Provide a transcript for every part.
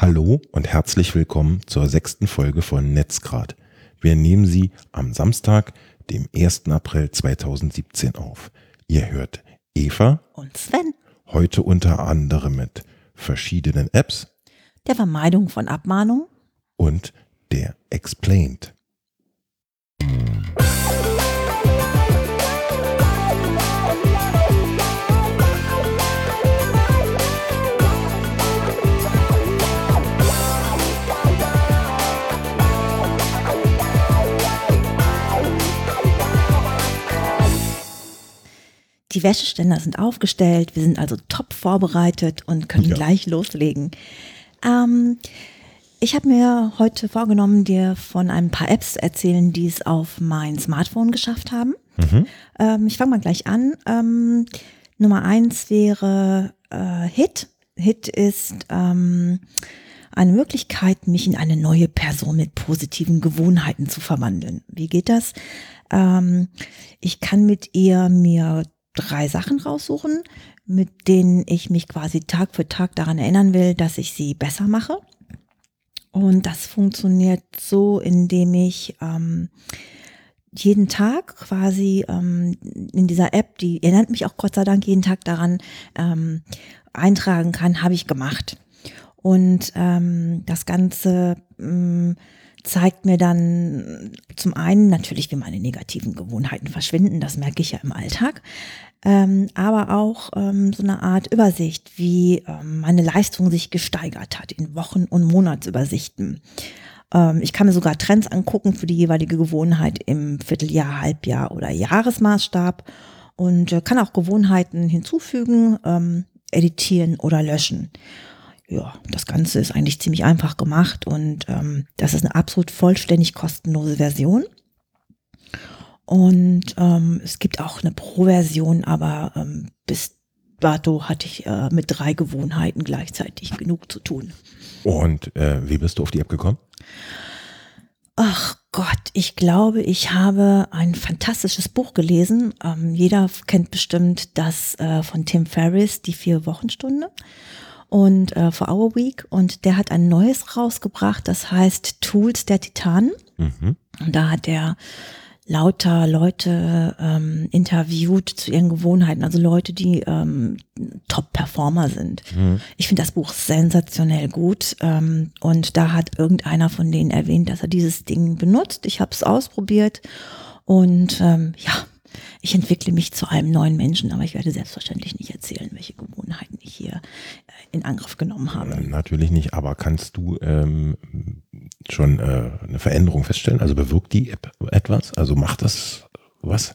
Hallo und herzlich willkommen zur sechsten Folge von Netzgrad. Wir nehmen Sie am Samstag, dem 1. April 2017 auf. Ihr hört Eva und Sven. Heute unter anderem mit verschiedenen Apps, der Vermeidung von Abmahnungen und der Explained. Die Wäscheständer sind aufgestellt, wir sind also top vorbereitet und können ja. gleich loslegen. Ähm, ich habe mir heute vorgenommen, dir von ein paar Apps erzählen, die es auf mein Smartphone geschafft haben. Mhm. Ähm, ich fange mal gleich an. Ähm, Nummer eins wäre äh, Hit. Hit ist ähm, eine Möglichkeit, mich in eine neue Person mit positiven Gewohnheiten zu verwandeln. Wie geht das? Ähm, ich kann mit ihr mir drei Sachen raussuchen, mit denen ich mich quasi Tag für Tag daran erinnern will, dass ich sie besser mache. Und das funktioniert so, indem ich ähm, jeden Tag quasi ähm, in dieser App, die erinnert mich auch Gott sei Dank jeden Tag daran, ähm, eintragen kann, habe ich gemacht. Und ähm, das Ganze ähm, zeigt mir dann zum einen natürlich, wie meine negativen Gewohnheiten verschwinden, das merke ich ja im Alltag, ähm, aber auch ähm, so eine Art Übersicht, wie ähm, meine Leistung sich gesteigert hat in Wochen- und Monatsübersichten. Ähm, ich kann mir sogar Trends angucken für die jeweilige Gewohnheit im Vierteljahr, Halbjahr oder Jahresmaßstab und äh, kann auch Gewohnheiten hinzufügen, ähm, editieren oder löschen ja, das Ganze ist eigentlich ziemlich einfach gemacht und ähm, das ist eine absolut vollständig kostenlose Version. Und ähm, es gibt auch eine Pro-Version, aber ähm, bis dato hatte ich äh, mit drei Gewohnheiten gleichzeitig genug zu tun. Und äh, wie bist du auf die App gekommen? Ach Gott, ich glaube, ich habe ein fantastisches Buch gelesen. Ähm, jeder kennt bestimmt das äh, von Tim Ferriss, die Vier-Wochenstunde und äh, for Our Week und der hat ein neues rausgebracht, das heißt Tools der Titanen. Mhm. Und da hat er lauter Leute ähm, interviewt zu ihren Gewohnheiten, also Leute, die ähm, Top-Performer sind. Mhm. Ich finde das Buch sensationell gut ähm, und da hat irgendeiner von denen erwähnt, dass er dieses Ding benutzt. Ich habe es ausprobiert und ähm, ja, ich entwickle mich zu einem neuen Menschen, aber ich werde selbstverständlich nicht erzählen, welche Gewohnheiten ich hier äh, in Angriff genommen habe. Äh, natürlich nicht, aber kannst du ähm, schon äh, eine Veränderung feststellen? Also bewirkt die App etwas? Also macht das was?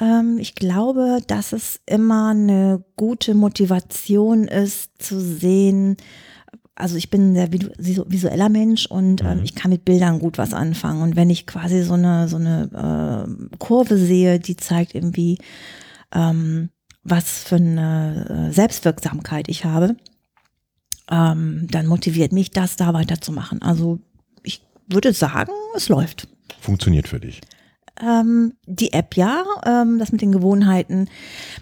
Ähm, ich glaube, dass es immer eine gute Motivation ist, zu sehen, also ich bin ein sehr visueller Mensch und mhm. ich kann mit Bildern gut was anfangen. Und wenn ich quasi so eine, so eine äh, Kurve sehe, die zeigt irgendwie, ähm, was für eine äh, Selbstwirksamkeit ich habe, ähm, dann motiviert mich das, da weiterzumachen. Also ich würde sagen, es läuft. Funktioniert für dich. Ähm, die App ja, ähm, das mit den Gewohnheiten.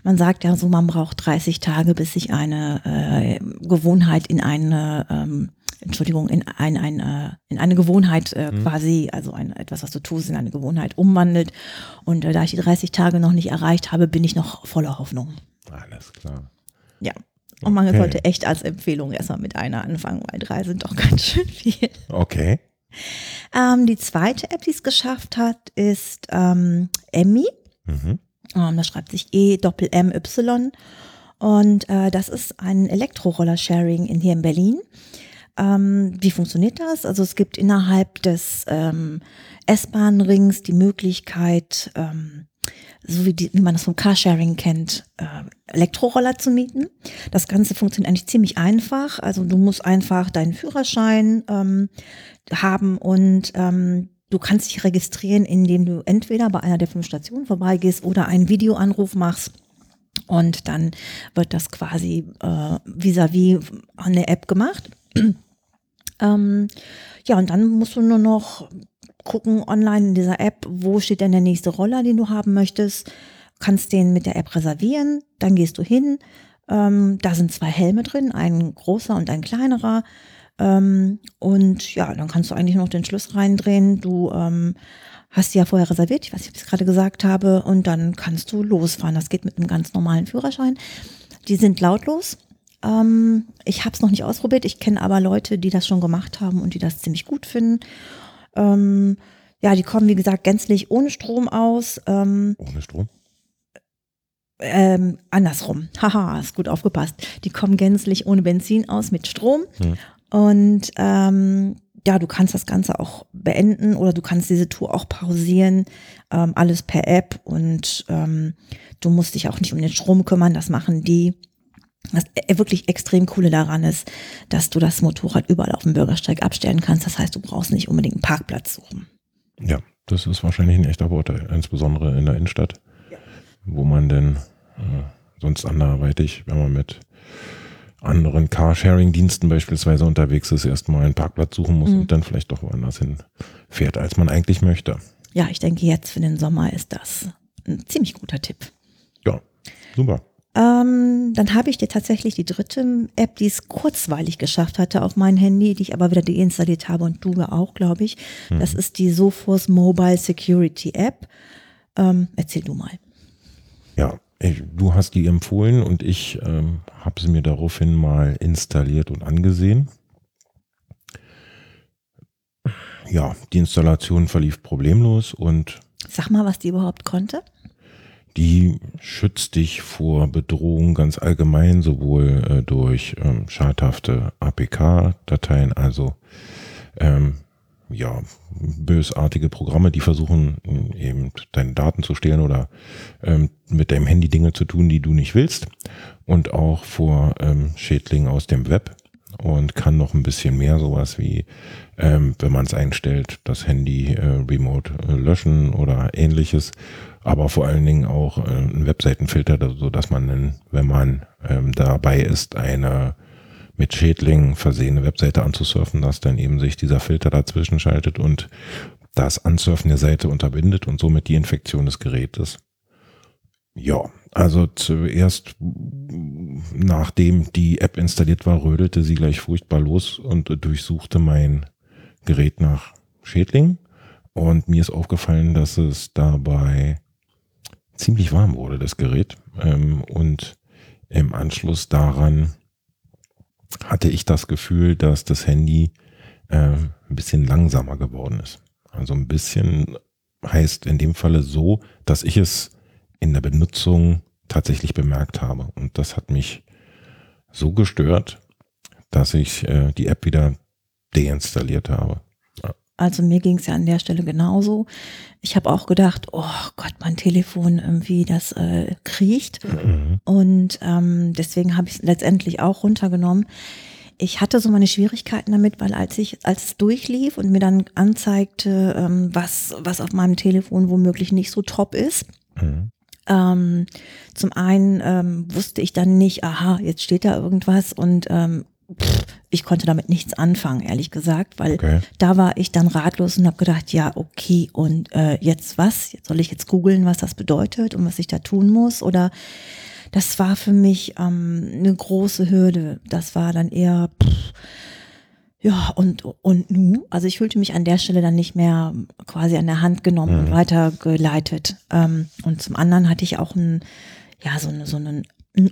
Man sagt ja so, man braucht 30 Tage, bis sich eine äh, Gewohnheit in eine, ähm, Entschuldigung, in, ein, ein, äh, in eine Gewohnheit äh, mhm. quasi, also ein, etwas, was du tust, in eine Gewohnheit umwandelt. Und äh, da ich die 30 Tage noch nicht erreicht habe, bin ich noch voller Hoffnung. Alles klar. Ja. Und man okay. sollte echt als Empfehlung erstmal mit einer anfangen, weil drei sind doch ganz schön viel. Okay. Ähm, die zweite App, die es geschafft hat, ist ähm, Emmy. Mhm. Ähm, das schreibt sich E-Doppel-M-Y. Und äh, das ist ein Elektroroller-Sharing in, hier in Berlin. Ähm, wie funktioniert das? Also es gibt innerhalb des ähm, S-Bahn-Rings die Möglichkeit, ähm, so wie, die, wie man das vom Carsharing kennt, äh, Elektroroller zu mieten. Das Ganze funktioniert eigentlich ziemlich einfach. Also du musst einfach deinen Führerschein ähm, haben und ähm, du kannst dich registrieren, indem du entweder bei einer der fünf Stationen vorbeigehst oder einen Videoanruf machst. Und dann wird das quasi äh, vis-à-vis -vis an der App gemacht. ähm, ja, und dann musst du nur noch gucken online in dieser App, wo steht denn der nächste Roller, den du haben möchtest. Kannst den mit der App reservieren, dann gehst du hin, Ähm, da sind zwei Helme drin, ein großer und ein kleinerer. Ähm, und ja, dann kannst du eigentlich noch den Schluss reindrehen. Du ähm, hast die ja vorher reserviert, ich weiß nicht, ob ich es gerade gesagt habe, und dann kannst du losfahren. Das geht mit einem ganz normalen Führerschein. Die sind lautlos. Ähm, ich habe es noch nicht ausprobiert, ich kenne aber Leute, die das schon gemacht haben und die das ziemlich gut finden. Ähm, ja, die kommen, wie gesagt, gänzlich ohne Strom aus. Ähm, ohne Strom? Ähm, andersrum. Haha, ist gut aufgepasst. Die kommen gänzlich ohne Benzin aus mit Strom. Hm. Und ähm, ja, du kannst das Ganze auch beenden oder du kannst diese Tour auch pausieren. Ähm, alles per App und ähm, du musst dich auch nicht um den Strom kümmern. Das machen die. Was e-, wirklich extrem coole daran ist, dass du das Motorrad überall auf dem Bürgersteig abstellen kannst. Das heißt, du brauchst nicht unbedingt einen Parkplatz suchen. Ja, das ist wahrscheinlich ein echter Vorteil, insbesondere in der Innenstadt, ja. wo man denn äh, sonst anderweitig, wenn man mit anderen Carsharing-Diensten beispielsweise unterwegs ist, erstmal einen Parkplatz suchen muss mhm. und dann vielleicht doch woanders hin fährt, als man eigentlich möchte. Ja, ich denke, jetzt für den Sommer ist das ein ziemlich guter Tipp. Ja, super. Ähm, dann habe ich dir tatsächlich die dritte App, die es kurzweilig geschafft hatte auf mein Handy, die ich aber wieder deinstalliert habe und du auch, glaube ich. Mhm. Das ist die Sophos Mobile Security App. Ähm, erzähl du mal. Ja, ich, du hast die empfohlen und ich ähm, habe sie mir daraufhin mal installiert und angesehen. Ja, die Installation verlief problemlos und. Sag mal, was die überhaupt konnte? Die schützt dich vor Bedrohung ganz allgemein, sowohl äh, durch ähm, schadhafte APK-Dateien, also ähm, ja, bösartige Programme, die versuchen eben deine Daten zu stehlen oder ähm, mit deinem Handy Dinge zu tun, die du nicht willst. Und auch vor ähm, Schädlingen aus dem Web und kann noch ein bisschen mehr sowas wie, ähm, wenn man es einstellt, das Handy äh, remote äh, löschen oder ähnliches. Aber vor allen Dingen auch äh, ein Webseitenfilter, so dass man, wenn man ähm, dabei ist, eine mit Schädlingen versehene Webseite anzusurfen, dass dann eben sich dieser Filter dazwischen schaltet und das Ansurfen der Seite unterbindet und somit die Infektion des Gerätes. Ja, also zuerst, nachdem die App installiert war, rödelte sie gleich furchtbar los und durchsuchte mein Gerät nach Schädlingen. Und mir ist aufgefallen, dass es dabei ziemlich warm wurde, das Gerät. Ähm, und im Anschluss daran hatte ich das Gefühl, dass das Handy äh, ein bisschen langsamer geworden ist. Also ein bisschen heißt in dem Falle so, dass ich es in der Benutzung tatsächlich bemerkt habe. Und das hat mich so gestört, dass ich äh, die App wieder deinstalliert habe. Also mir ging es ja an der Stelle genauso. Ich habe auch gedacht, oh Gott, mein Telefon irgendwie, das äh, kriecht. Mhm. Und ähm, deswegen habe ich es letztendlich auch runtergenommen. Ich hatte so meine Schwierigkeiten damit, weil als ich, als es durchlief und mir dann anzeigte, ähm, was, was auf meinem Telefon womöglich nicht so top ist, mhm. ähm, zum einen ähm, wusste ich dann nicht, aha, jetzt steht da irgendwas und ähm, ich konnte damit nichts anfangen, ehrlich gesagt, weil okay. da war ich dann ratlos und habe gedacht, ja, okay, und äh, jetzt was? Jetzt soll ich jetzt googeln, was das bedeutet und was ich da tun muss? Oder das war für mich ähm, eine große Hürde. Das war dann eher, pff, ja, und, und nu? Also ich fühlte mich an der Stelle dann nicht mehr quasi an der Hand genommen mhm. und weitergeleitet. Ähm, und zum anderen hatte ich auch ein, ja, so, eine, so einen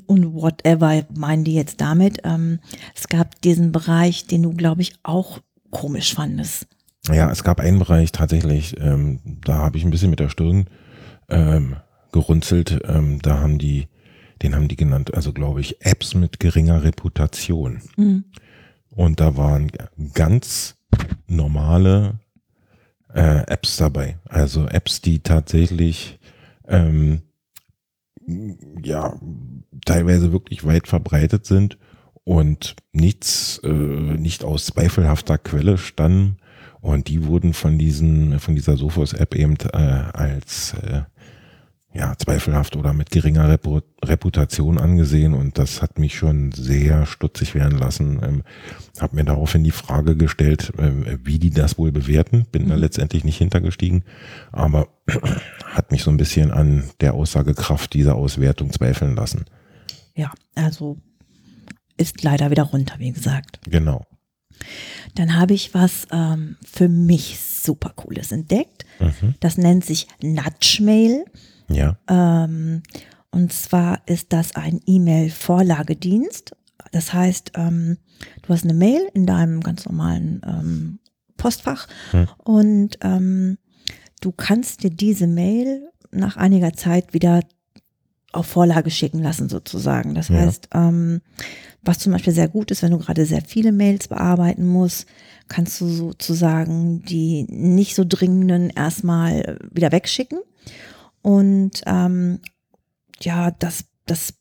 und whatever meinen die jetzt damit. Ähm, es gab diesen Bereich, den du, glaube ich, auch komisch fandest. Ja, es gab einen Bereich tatsächlich, ähm, da habe ich ein bisschen mit der Stirn ähm, gerunzelt. Ähm, da haben die, den haben die genannt, also glaube ich, Apps mit geringer Reputation. Mhm. Und da waren ganz normale äh, Apps dabei. Also Apps, die tatsächlich ähm, ja teilweise wirklich weit verbreitet sind und nichts, äh, nicht aus zweifelhafter Quelle standen. Und die wurden von diesen, von dieser Sophos-App eben äh, als äh, ja, zweifelhaft oder mit geringer Reputation angesehen und das hat mich schon sehr stutzig werden lassen. Ähm, habe mir daraufhin die Frage gestellt, äh, wie die das wohl bewerten. Bin mhm. da letztendlich nicht hintergestiegen, aber hat mich so ein bisschen an der Aussagekraft dieser Auswertung zweifeln lassen. ja, also ist leider wieder runter, wie gesagt. Genau. Dann habe ich was ähm, für mich super cooles entdeckt. Mhm. Das nennt sich Nudge Mail. Ja. Ähm, und zwar ist das ein E-Mail-Vorlagedienst. Das heißt, ähm, du hast eine Mail in deinem ganz normalen ähm, Postfach Hm. und ähm, du kannst dir diese Mail nach einiger Zeit wieder auf Vorlage schicken lassen, sozusagen. Das Ja. heißt, ähm, was zum Beispiel sehr gut ist, wenn du gerade sehr viele Mails bearbeiten musst, kannst du sozusagen die nicht so dringenden erstmal wieder wegschicken. Und ähm, ja, das, das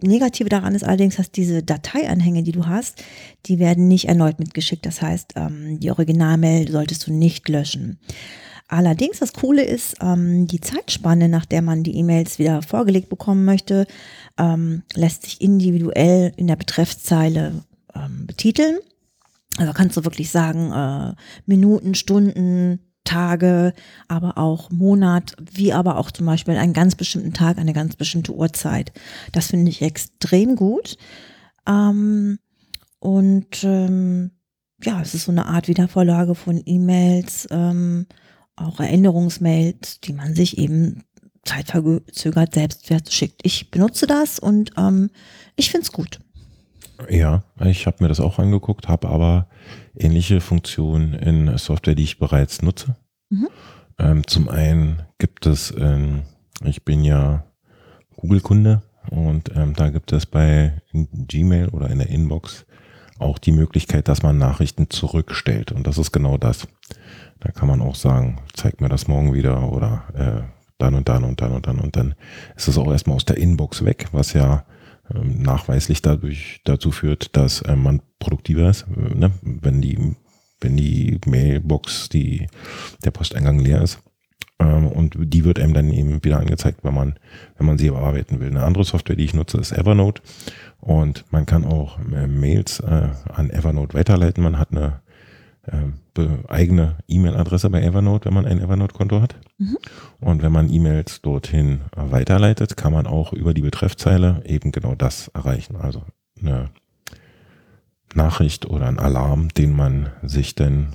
Negative daran ist allerdings, dass diese Dateianhänge, die du hast, die werden nicht erneut mitgeschickt. Das heißt, ähm, die Originalmail solltest du nicht löschen. Allerdings, das Coole ist, ähm, die Zeitspanne, nach der man die E-Mails wieder vorgelegt bekommen möchte, ähm, lässt sich individuell in der Betreffszeile ähm, betiteln. Also kannst du wirklich sagen, äh, Minuten, Stunden, Tage, aber auch Monat, wie aber auch zum Beispiel einen ganz bestimmten Tag, eine ganz bestimmte Uhrzeit. Das finde ich extrem gut. Ähm, und ähm, ja, es ist so eine Art Wiedervorlage von E-Mails, ähm, auch Erinnerungsmails, die man sich eben zeitverzögert selbst schickt. Ich benutze das und ähm, ich finde es gut. Ja, ich habe mir das auch angeguckt, habe aber ähnliche Funktionen in Software, die ich bereits nutze. Mhm. Ähm, zum einen gibt es, ähm, ich bin ja Google-Kunde und ähm, da gibt es bei Gmail oder in der Inbox auch die Möglichkeit, dass man Nachrichten zurückstellt. Und das ist genau das. Da kann man auch sagen, zeig mir das morgen wieder oder äh, dann und dann und dann und dann und dann ist es auch erstmal aus der Inbox weg, was ja nachweislich dadurch dazu führt, dass äh, man produktiver ist, äh, ne? wenn die wenn die Mailbox, die der Posteingang leer ist. Ähm, und die wird einem dann eben wieder angezeigt, wenn man wenn man sie bearbeiten will. Eine andere Software, die ich nutze, ist Evernote und man kann auch äh, Mails an Evernote weiterleiten. Man hat eine äh, eigene E-Mail-Adresse bei Evernote, wenn man ein Evernote-Konto hat. Mhm. Und wenn man E-Mails dorthin weiterleitet, kann man auch über die Betreffzeile eben genau das erreichen. Also eine Nachricht oder ein Alarm, den man sich dann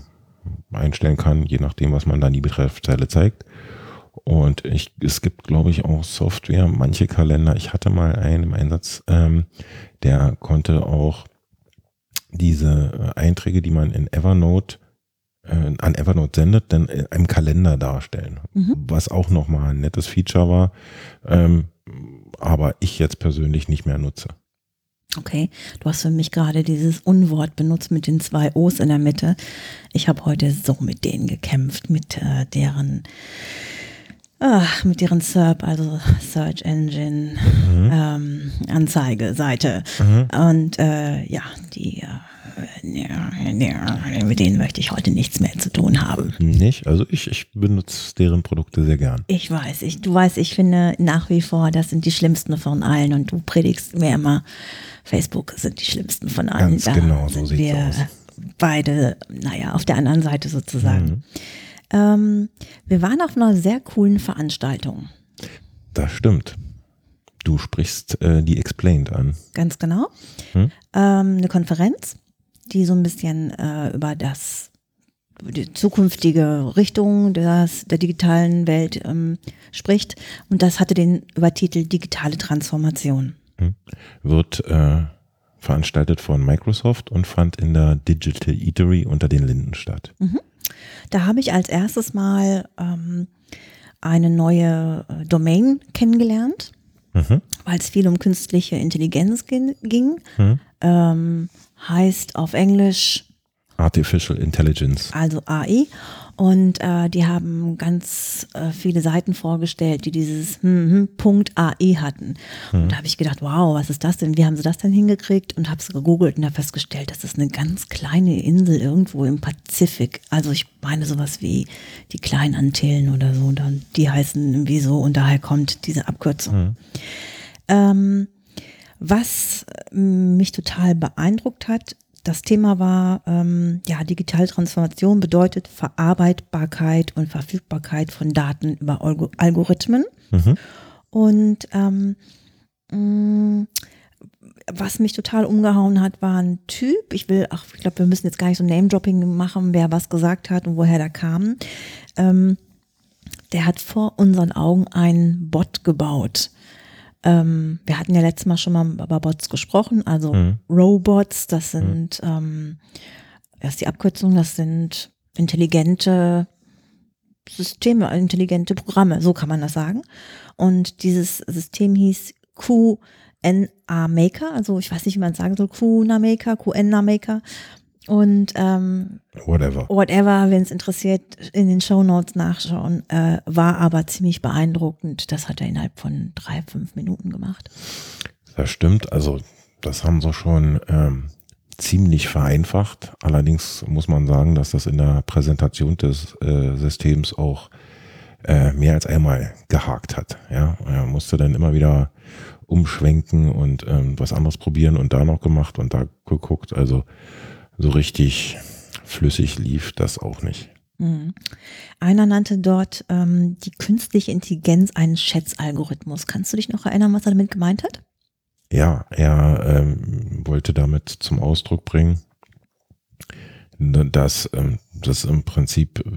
einstellen kann, je nachdem, was man dann die Betreffzeile zeigt. Und ich, es gibt, glaube ich, auch Software, manche Kalender. Ich hatte mal einen im Einsatz, ähm, der konnte auch diese äh, Einträge, die man in Evernote äh, an Evernote sendet, dann in einem Kalender darstellen. Mhm. Was auch nochmal ein nettes Feature war, ähm, aber ich jetzt persönlich nicht mehr nutze. Okay, du hast für mich gerade dieses Unwort benutzt mit den zwei O's in der Mitte. Ich habe heute so mit denen gekämpft, mit äh, deren ach, mit deren SERP, also Search Engine Mhm. ähm, Anzeigeseite. Und äh, ja, die äh, mit denen möchte ich heute nichts mehr zu tun haben. Nicht? Also ich, ich benutze deren Produkte sehr gern. Ich weiß, ich, du weißt, ich finde nach wie vor, das sind die schlimmsten von allen und du predigst mir immer, Facebook sind die schlimmsten von allen. Ganz genau, so sieht's wir aus. beide, naja, auf der anderen Seite sozusagen. Ähm, wir waren auf einer sehr coolen Veranstaltung, Das stimmt. Du sprichst äh, die Explained an. ganz genau. Hm? Ähm, eine Konferenz, die so ein bisschen äh, über das die zukünftige Richtung des, der digitalen Welt ähm, spricht. Und das hatte den Übertitel Digitale Transformation. Wird äh, veranstaltet von Microsoft und fand in der Digital Eatery unter den Linden statt. Da habe ich als erstes mal ähm, eine neue äh, Domain kennengelernt, Mhm. weil es viel um künstliche Intelligenz ging. ging. Mhm. Ähm, heißt auf Englisch Artificial Intelligence. also AI. Und äh, die haben ganz äh, viele Seiten vorgestellt, die dieses hm, hm, Punkt AI hatten. Und da habe ich gedacht, wow, was ist das denn? Wie haben sie das denn hingekriegt? Und habe es gegoogelt und habe festgestellt, das ist eine ganz kleine Insel irgendwo im Pazifik. Also ich meine sowas wie die kleinen Antillen oder so. Und dann, die heißen irgendwie so und daher kommt diese Abkürzung. Ähm, was äh, mich total beeindruckt hat, das Thema war, ähm, ja, digitale Transformation bedeutet Verarbeitbarkeit und Verfügbarkeit von Daten über Algo Algorithmen. Mhm. Und ähm, mh, was mich total umgehauen hat, war ein Typ. Ich will, ach, ich glaube, wir müssen jetzt gar nicht so Name-Dropping machen, wer was gesagt hat und woher der kam. Ähm, der hat vor unseren Augen einen Bot gebaut. Ähm, wir hatten ja letztes Mal schon mal über Bots gesprochen, also mhm. Robots, das sind, mhm. ähm, das ist die Abkürzung, das sind intelligente Systeme, intelligente Programme, so kann man das sagen. Und dieses System hieß QNA Maker, also ich weiß nicht, wie man sagen soll, QNA Maker, QNA Maker. Und ähm, whatever, whatever wenn es interessiert, in den Show Notes nachschauen, äh, war aber ziemlich beeindruckend. Das hat er innerhalb von drei, fünf Minuten gemacht. Das stimmt, also das haben sie schon ähm, ziemlich vereinfacht. Allerdings muss man sagen, dass das in der Präsentation des äh, Systems auch äh, mehr als einmal gehakt hat. Ja, er musste dann immer wieder umschwenken und ähm, was anderes probieren und da noch gemacht und da geguckt. Also so richtig flüssig lief das auch nicht. Mhm. Einer nannte dort ähm, die künstliche Intelligenz einen Schätzalgorithmus. Kannst du dich noch erinnern, was er damit gemeint hat? ja, er ähm, wollte damit zum Ausdruck bringen, dass ähm, das im Prinzip äh,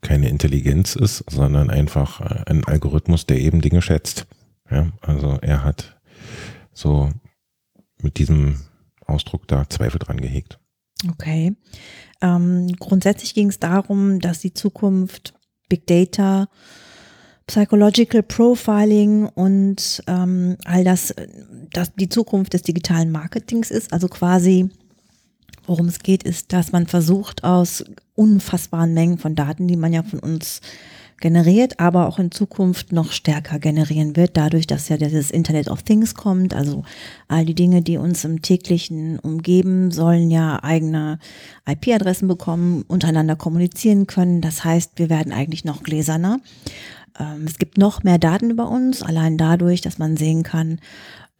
keine Intelligenz ist, sondern einfach äh, ein Algorithmus, der eben Dinge schätzt. Ja, also er hat so mit diesem Ausdruck da Zweifel dran gehegt. Okay. Ähm, grundsätzlich ging es darum, dass die Zukunft Big Data Psychological Profiling und ähm, all das, das die Zukunft des digitalen Marketings ist. Also quasi, worum es geht, ist, dass man versucht, aus unfassbaren Mengen von Daten, die man ja von uns generiert, aber auch in Zukunft noch stärker generieren wird, dadurch, dass ja dieses Internet of Things kommt. Also all die Dinge, die uns im täglichen umgeben, sollen ja eigene IP-Adressen bekommen, untereinander kommunizieren können. Das heißt, wir werden eigentlich noch gläserner. Ähm, es gibt noch mehr Daten über uns, allein dadurch, dass man sehen kann,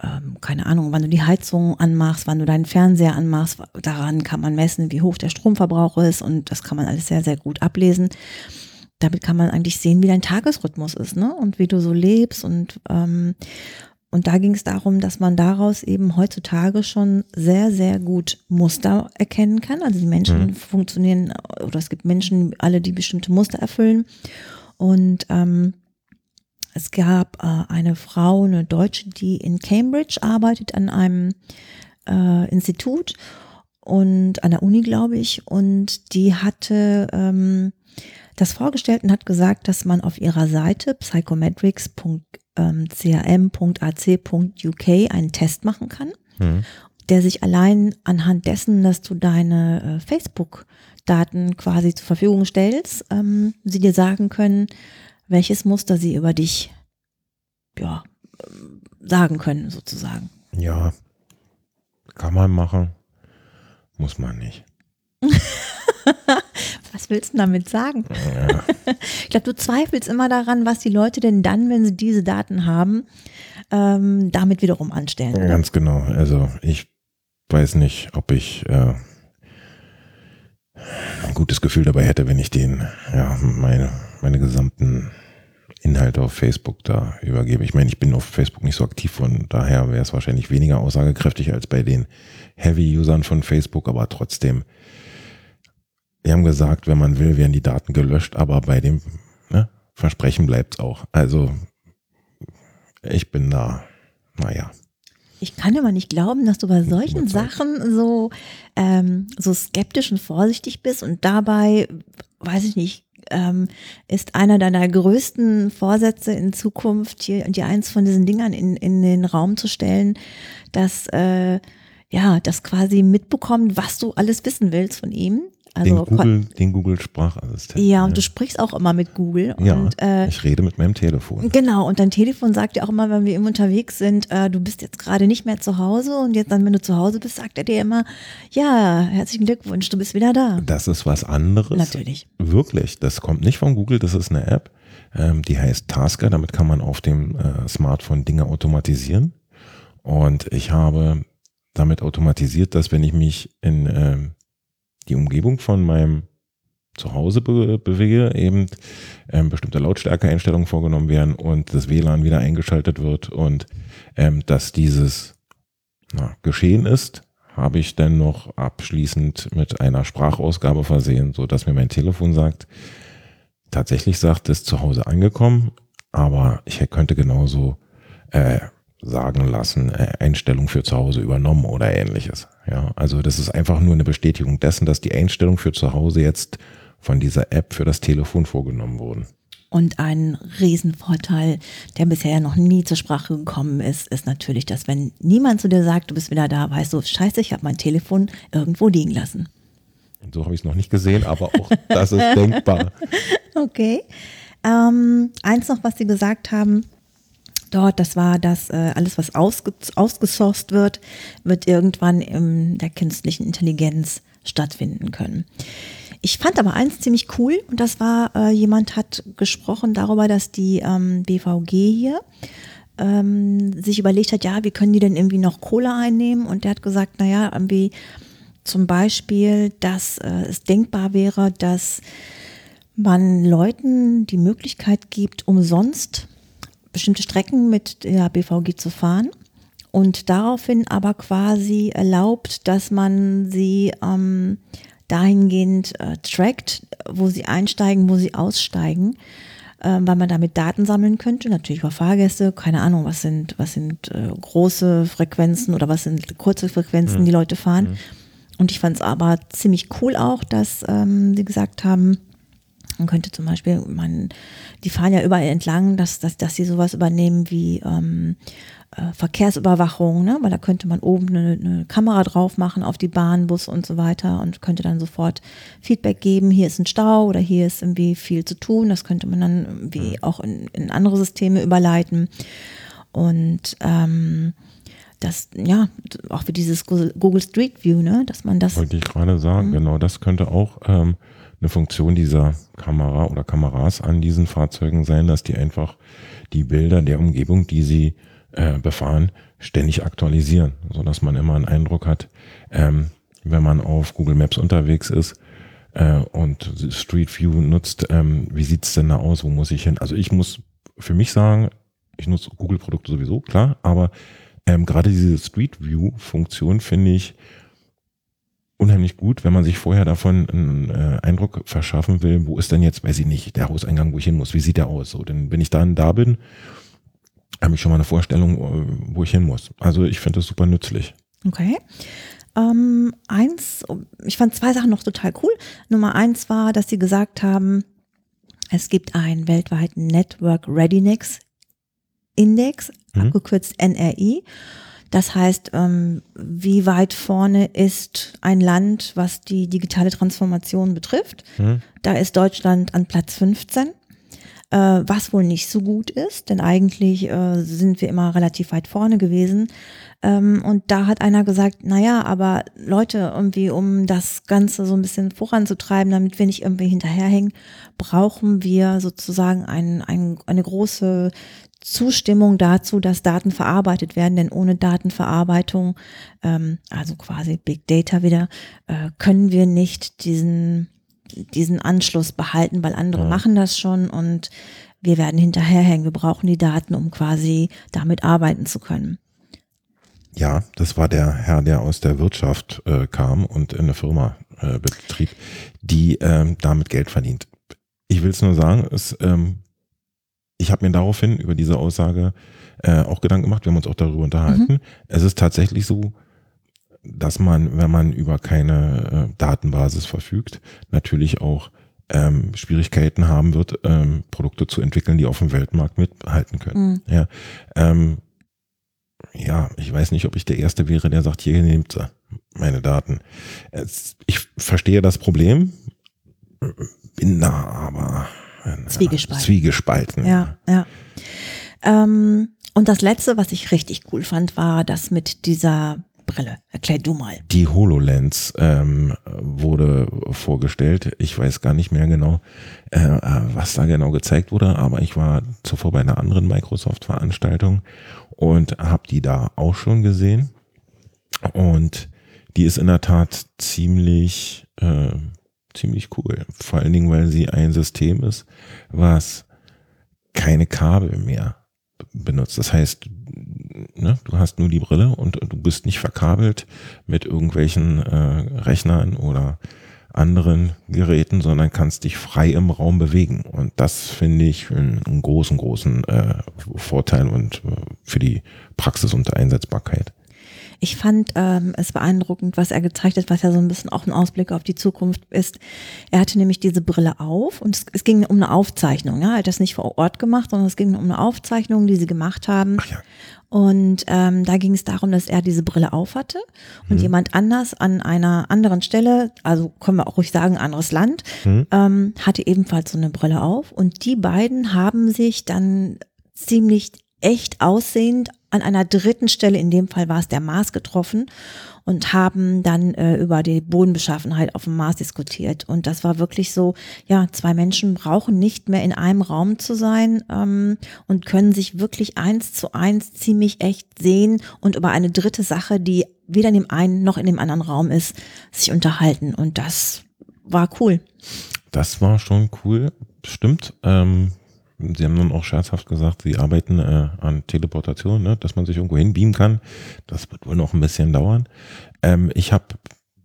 ähm, keine Ahnung, wann du die Heizung anmachst, wann du deinen Fernseher anmachst, daran kann man messen, wie hoch der Stromverbrauch ist und das kann man alles sehr, sehr gut ablesen. Damit kann man eigentlich sehen, wie dein Tagesrhythmus ist, ne? Und wie du so lebst und ähm, und da ging es darum, dass man daraus eben heutzutage schon sehr, sehr gut Muster erkennen kann. Also die Menschen mhm. funktionieren, oder es gibt Menschen, alle, die bestimmte Muster erfüllen. Und ähm, es gab äh, eine Frau, eine Deutsche, die in Cambridge arbeitet an einem äh, Institut und an der Uni, glaube ich. Und die hatte ähm, das vorgestellt und hat gesagt, dass man auf ihrer Seite psychometrics.cam.ac.uk einen Test machen kann, mhm. der sich allein anhand dessen, dass du deine äh, Facebook Daten quasi zur Verfügung stellst, ähm, sie dir sagen können, welches Muster sie über dich ja, sagen können, sozusagen. Ja, kann man machen, muss man nicht. was willst du damit sagen? Ja. ich glaube, du zweifelst immer daran, was die Leute denn dann, wenn sie diese Daten haben, ähm, damit wiederum anstellen. Ja, ganz genau. Also ich weiß nicht, ob ich äh, ein gutes Gefühl dabei hätte, wenn ich den, ja, meine, meine gesamten Inhalte auf Facebook da übergebe. Ich meine, ich bin auf Facebook nicht so aktiv, von daher wäre es wahrscheinlich weniger aussagekräftig als bei den Heavy-Usern von Facebook, aber trotzdem, wir haben gesagt, wenn man will, werden die Daten gelöscht, aber bei dem ne, Versprechen bleibt es auch. Also ich bin da, naja. Ich kann immer nicht glauben, dass du bei solchen Sachen so, ähm, so skeptisch und vorsichtig bist und dabei, weiß ich nicht, ähm, ist einer deiner größten Vorsätze in Zukunft, hier dir eins von diesen Dingern in, in den Raum zu stellen, dass äh, ja, das quasi mitbekommt, was du alles wissen willst von ihm also den Google, den Google Sprachassistent. Ja, und du sprichst auch immer mit Google. Ja, und, äh, ich rede mit meinem Telefon. Genau, und dein Telefon sagt ja auch immer, wenn wir immer unterwegs sind, äh, du bist jetzt gerade nicht mehr zu Hause und jetzt dann, wenn du zu Hause bist, sagt er dir immer, ja, herzlichen Glückwunsch, du bist wieder da. Das ist was anderes. Natürlich. Wirklich, das kommt nicht von Google, das ist eine App, ähm, die heißt Tasker, damit kann man auf dem äh, Smartphone Dinge automatisieren. Und ich habe damit automatisiert, dass wenn ich mich in ähm, die Umgebung von meinem Zuhause be bewege, eben ähm, bestimmte Lautstärkeeinstellungen vorgenommen werden und das WLAN wieder eingeschaltet wird und ähm, dass dieses Na, geschehen ist, habe ich dann noch abschließend mit einer Sprachausgabe versehen, so dass mir mein Telefon sagt, tatsächlich sagt es zu Hause angekommen, aber ich könnte genauso äh, sagen lassen, äh, Einstellung für zu Hause übernommen oder ähnliches. Ja, also das ist einfach nur eine Bestätigung dessen, dass die Einstellung für zu Hause jetzt von dieser App für das Telefon vorgenommen wurden. Und ein Riesenvorteil, der bisher noch nie zur Sprache gekommen ist, ist natürlich, dass wenn niemand zu dir sagt, du bist wieder da, weißt du, scheiße, ich habe mein Telefon irgendwo liegen lassen. So habe ich es noch nicht gesehen, aber auch das ist denkbar. Okay. Ähm, eins noch, was Sie gesagt haben, dort, das war, dass äh, alles, was ausge ausgesourced wird, wird irgendwann in der künstlichen Intelligenz stattfinden können. Ich fand aber eins ziemlich cool und das war, äh, jemand hat gesprochen darüber, dass die ähm, BVG hier ähm, sich überlegt hat, ja, wie können die denn irgendwie noch Kohle einnehmen? Und der hat gesagt, naja, irgendwie zum Beispiel, dass äh, es denkbar wäre, dass man Leuten die Möglichkeit gibt, umsonst bestimmte Strecken mit der BVG zu fahren und daraufhin aber quasi erlaubt, dass man sie ähm, dahingehend äh, trackt, wo sie einsteigen, wo sie aussteigen, äh, weil man damit Daten sammeln könnte, natürlich über Fahrgäste, keine Ahnung, was sind, was sind äh, große Frequenzen oder was sind kurze Frequenzen, mhm. die Leute fahren. Mhm. Und ich fand es aber ziemlich cool auch, dass ähm, sie gesagt haben, man könnte zum Beispiel, man, die fahren ja überall entlang, dass, dass, dass sie sowas übernehmen wie ähm, äh, Verkehrsüberwachung, ne? weil da könnte man oben eine, eine, Kamera drauf machen auf die Bahn, Bus und so weiter und könnte dann sofort Feedback geben, hier ist ein Stau oder hier ist irgendwie viel zu tun. Das könnte man dann irgendwie auch in, in andere Systeme überleiten. Und ähm, das, ja, auch für dieses Google Street View, ne, dass man das. Wollte ich gerade sagen, mhm. genau, das könnte auch ähm, eine Funktion dieser Kamera oder Kameras an diesen Fahrzeugen sein, dass die einfach die Bilder der Umgebung, die sie äh, befahren, ständig aktualisieren, so dass man immer einen Eindruck hat, ähm, wenn man auf Google Maps unterwegs ist äh, und Street View nutzt, ähm, wie sieht's denn da aus, wo muss ich hin? Also ich muss für mich sagen, ich nutze Google-Produkte sowieso, klar, aber ähm, gerade diese Street View-Funktion finde ich unheimlich gut, wenn man sich vorher davon einen äh, Eindruck verschaffen will, wo ist denn jetzt, weiß ich nicht, der Hauseingang, wo ich hin muss, wie sieht der aus? So, denn wenn ich dann da bin, habe ich schon mal eine Vorstellung, äh, wo ich hin muss. Also ich finde das super nützlich. Okay. Ähm, eins, ich fand zwei Sachen noch total cool. Nummer eins war, dass sie gesagt haben, es gibt einen weltweiten Network Readiness Index, mhm. abgekürzt NRI. Das heißt, ähm, wie weit vorne ist ein Land, was die digitale Transformation betrifft? Mhm. Da ist Deutschland an Platz 15 äh, was wohl nicht so gut ist, denn eigentlich äh, sind wir immer relativ weit vorne gewesen. Ähm, und da hat einer gesagt, naja, aber Leute, irgendwie, um das Ganze so ein bisschen voranzutreiben, damit wir nicht irgendwie hinterherhängen, brauchen wir sozusagen ein, ein, eine große Zustimmung dazu, dass Daten verarbeitet werden, denn ohne Datenverarbeitung, ähm, also quasi Big Data wieder, äh, können wir nicht diesen, diesen Anschluss behalten, weil andere ja. machen das schon und wir werden hinterherhängen. Wir brauchen die Daten, um quasi damit arbeiten zu können. Ja, das war der Herr, der aus der Wirtschaft äh, kam und in eine Firma äh, betrieb, die ähm, damit Geld verdient. Ich will es nur sagen, es ähm, ich habe mir daraufhin über diese Aussage äh, auch Gedanken gemacht. Wir haben uns auch darüber unterhalten. Mhm. Es ist tatsächlich so, dass man, wenn man über keine äh, Datenbasis verfügt, natürlich auch ähm, Schwierigkeiten haben wird, ähm, Produkte zu entwickeln, die auf dem Weltmarkt mithalten können. Mhm. Ja, ähm, ja, ich weiß nicht, ob ich der Erste wäre, der sagt, hier nehmt meine Daten. Es, ich verstehe das Problem, bin da aber Zwiegespalten. Zwiegespalten. Ja, ja. Ähm, und das letzte, was ich richtig cool fand, war das mit dieser Brille. Erklär du mal. Die HoloLens ähm, wurde vorgestellt. Ich weiß gar nicht mehr genau, äh, was da genau gezeigt wurde, aber ich war zuvor bei einer anderen Microsoft-Veranstaltung und habe die da auch schon gesehen. Und die ist in der Tat ziemlich äh, ziemlich cool. Vor allen Dingen, weil sie ein System ist, was keine Kabel mehr benutzt. Das heißt, ne, du hast nur die Brille und du bist nicht verkabelt mit irgendwelchen äh, Rechnern oder anderen Geräten, sondern kannst dich frei im Raum bewegen. Und das finde ich einen, einen großen, großen äh, Vorteil und äh, für die Praxis und Einsetzbarkeit. Ich fand ähm, es beeindruckend, was er gezeigt hat, was ja so ein bisschen auch ein Ausblick auf die Zukunft ist. Er hatte nämlich diese Brille auf und es, es ging um eine Aufzeichnung. Ja? Er hat das nicht vor Ort gemacht, sondern es ging um eine Aufzeichnung, die sie gemacht haben. Ach ja. Und ähm, da ging es darum, dass er diese Brille aufhatte und mhm. jemand anders an einer anderen Stelle, also können wir auch ruhig sagen, anderes Land, mhm. ähm, hatte ebenfalls so eine Brille auf. Und die beiden haben sich dann ziemlich echt aussehend an einer dritten Stelle, in dem Fall war es der Mars getroffen und haben dann äh, über die Bodenbeschaffenheit auf dem Mars diskutiert. Und das war wirklich so, ja, zwei Menschen brauchen nicht mehr in einem Raum zu sein ähm, und können sich wirklich eins zu eins ziemlich echt sehen und über eine dritte Sache, die weder in dem einen noch in dem anderen Raum ist, sich unterhalten. Und das war cool. Das war schon cool, stimmt. Ähm Sie haben dann auch scherzhaft gesagt, Sie arbeiten äh, an Teleportation, ne, dass man sich irgendwo hinbeamen kann. Das wird wohl noch ein bisschen dauern. Ähm, ich habe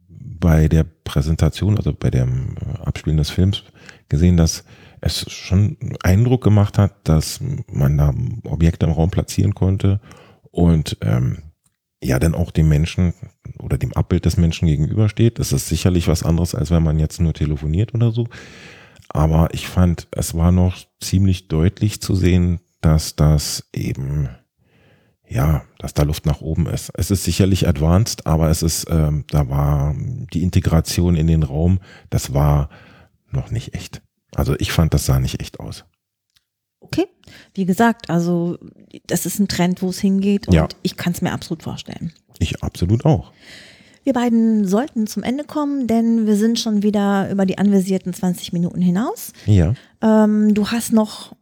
bei der Präsentation, also bei dem Abspielen des Films, gesehen, dass es schon Eindruck gemacht hat, dass man da Objekte im Raum platzieren konnte und ähm, ja dann auch dem Menschen oder dem Abbild des Menschen gegenübersteht. Das ist sicherlich was anderes, als wenn man jetzt nur telefoniert oder so. Aber ich fand, es war noch ziemlich deutlich zu sehen, dass das eben, ja, dass da Luft nach oben ist. Es ist sicherlich advanced, aber es ist, ähm, da war die Integration in den Raum, das war noch nicht echt. Also ich fand, das sah nicht echt aus. Okay, wie gesagt, also das ist ein Trend, wo es hingeht und Ja. ich kann es mir absolut vorstellen. Ich absolut auch. Wir beiden sollten zum Ende kommen, denn wir sind schon wieder über die anvisierten 20 Minuten hinaus. Ja. Ähm, du hast noch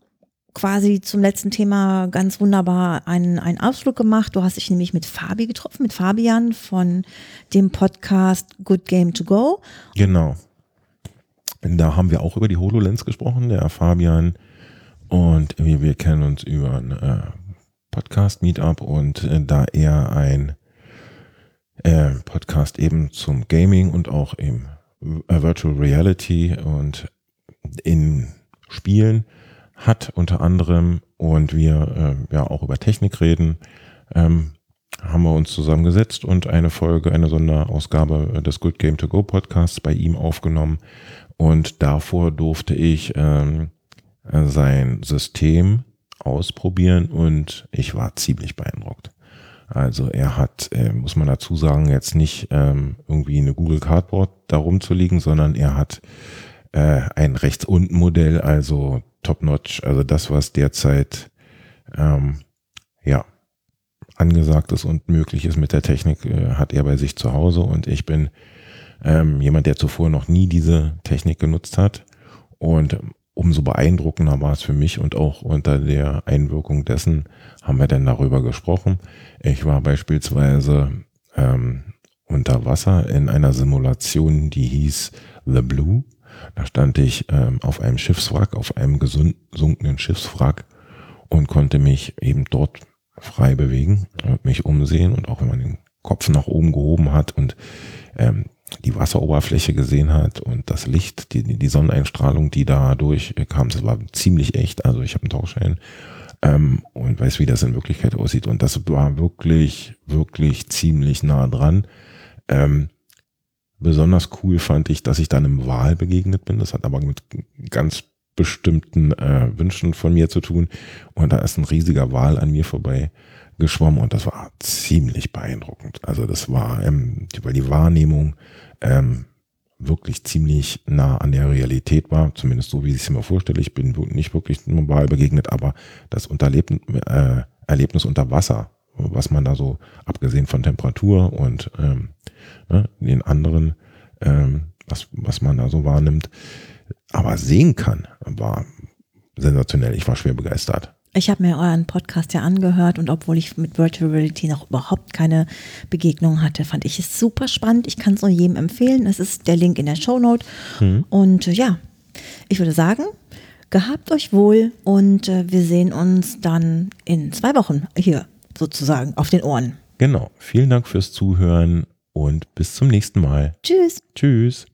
quasi zum letzten Thema ganz wunderbar einen, einen Ausflug gemacht. Du hast dich nämlich mit Fabi getroffen, mit Fabian von dem Podcast Good Game to Go. Genau. Da haben wir auch über die HoloLens gesprochen, der Fabian und wir, wir kennen uns über ein äh, Podcast-Meetup und äh, da er ein äh, Podcast eben zum Gaming und auch im äh, Virtual Reality und in Spielen hat unter anderem und wir äh, ja auch über Technik reden, ähm, haben wir uns zusammengesetzt und eine Folge, eine Sonderausgabe des Good Game to Go Podcasts bei ihm aufgenommen. Und davor durfte ich ähm, sein System ausprobieren und ich war ziemlich beeindruckt. Also er hat, äh, muss man dazu sagen, jetzt nicht ähm, irgendwie eine Google Cardboard da rumzuliegen, sondern er hat äh, ein rechts unten Modell, also top-notch, also das, was derzeit ähm, ja angesagt ist und möglich ist mit der Technik, äh, hat er bei sich zu Hause. Und ich bin ähm, jemand, der zuvor noch nie diese Technik genutzt hat. Und umso beeindruckender war es für mich und auch unter der Einwirkung dessen haben wir dann darüber gesprochen. Ich war beispielsweise ähm, unter Wasser in einer Simulation, die hieß The Blue. Da stand ich ähm, auf einem Schiffswrack, auf einem gesunkenen Schiffswrack und konnte mich eben dort frei bewegen, mich umsehen und auch wenn man den Kopf nach oben gehoben hat und ähm, die Wasseroberfläche gesehen hat und das Licht, die, die Sonneneinstrahlung, die da durchkam, das war ziemlich echt. Also ich habe einen Tauchschein ähm, und weiß, wie das in Wirklichkeit aussieht. Und das war wirklich, wirklich ziemlich nah dran. Ähm, besonders cool fand ich, dass ich dann im Wal begegnet bin. Das hat aber mit ganz bestimmten äh, Wünschen von mir zu tun. Und da ist ein riesiger Wal an mir vorbei geschwommen und das war ziemlich beeindruckend. Also das war, ähm, weil die Wahrnehmung ähm, wirklich ziemlich nah an der Realität war, zumindest so, wie ich es mir vorstelle. Ich bin nicht wirklich Wal begegnet, aber das Unterleb äh, Erlebnis unter Wasser, was man da so, abgesehen von Temperatur und ähm, ne, den anderen, ähm, was, was man da so wahrnimmt, aber sehen kann, war sensationell. Ich war schwer begeistert. Ich habe mir euren Podcast ja angehört und obwohl ich mit Virtual Reality noch überhaupt keine Begegnung hatte, fand ich es super spannend. Ich kann es nur jedem empfehlen. Es ist der Link in der Show Note. Mhm. Und äh, ja, ich würde sagen, gehabt euch wohl und äh, wir sehen uns dann in zwei Wochen hier sozusagen auf den Ohren. Genau. Vielen Dank fürs Zuhören und bis zum nächsten Mal. Tschüss. Tschüss.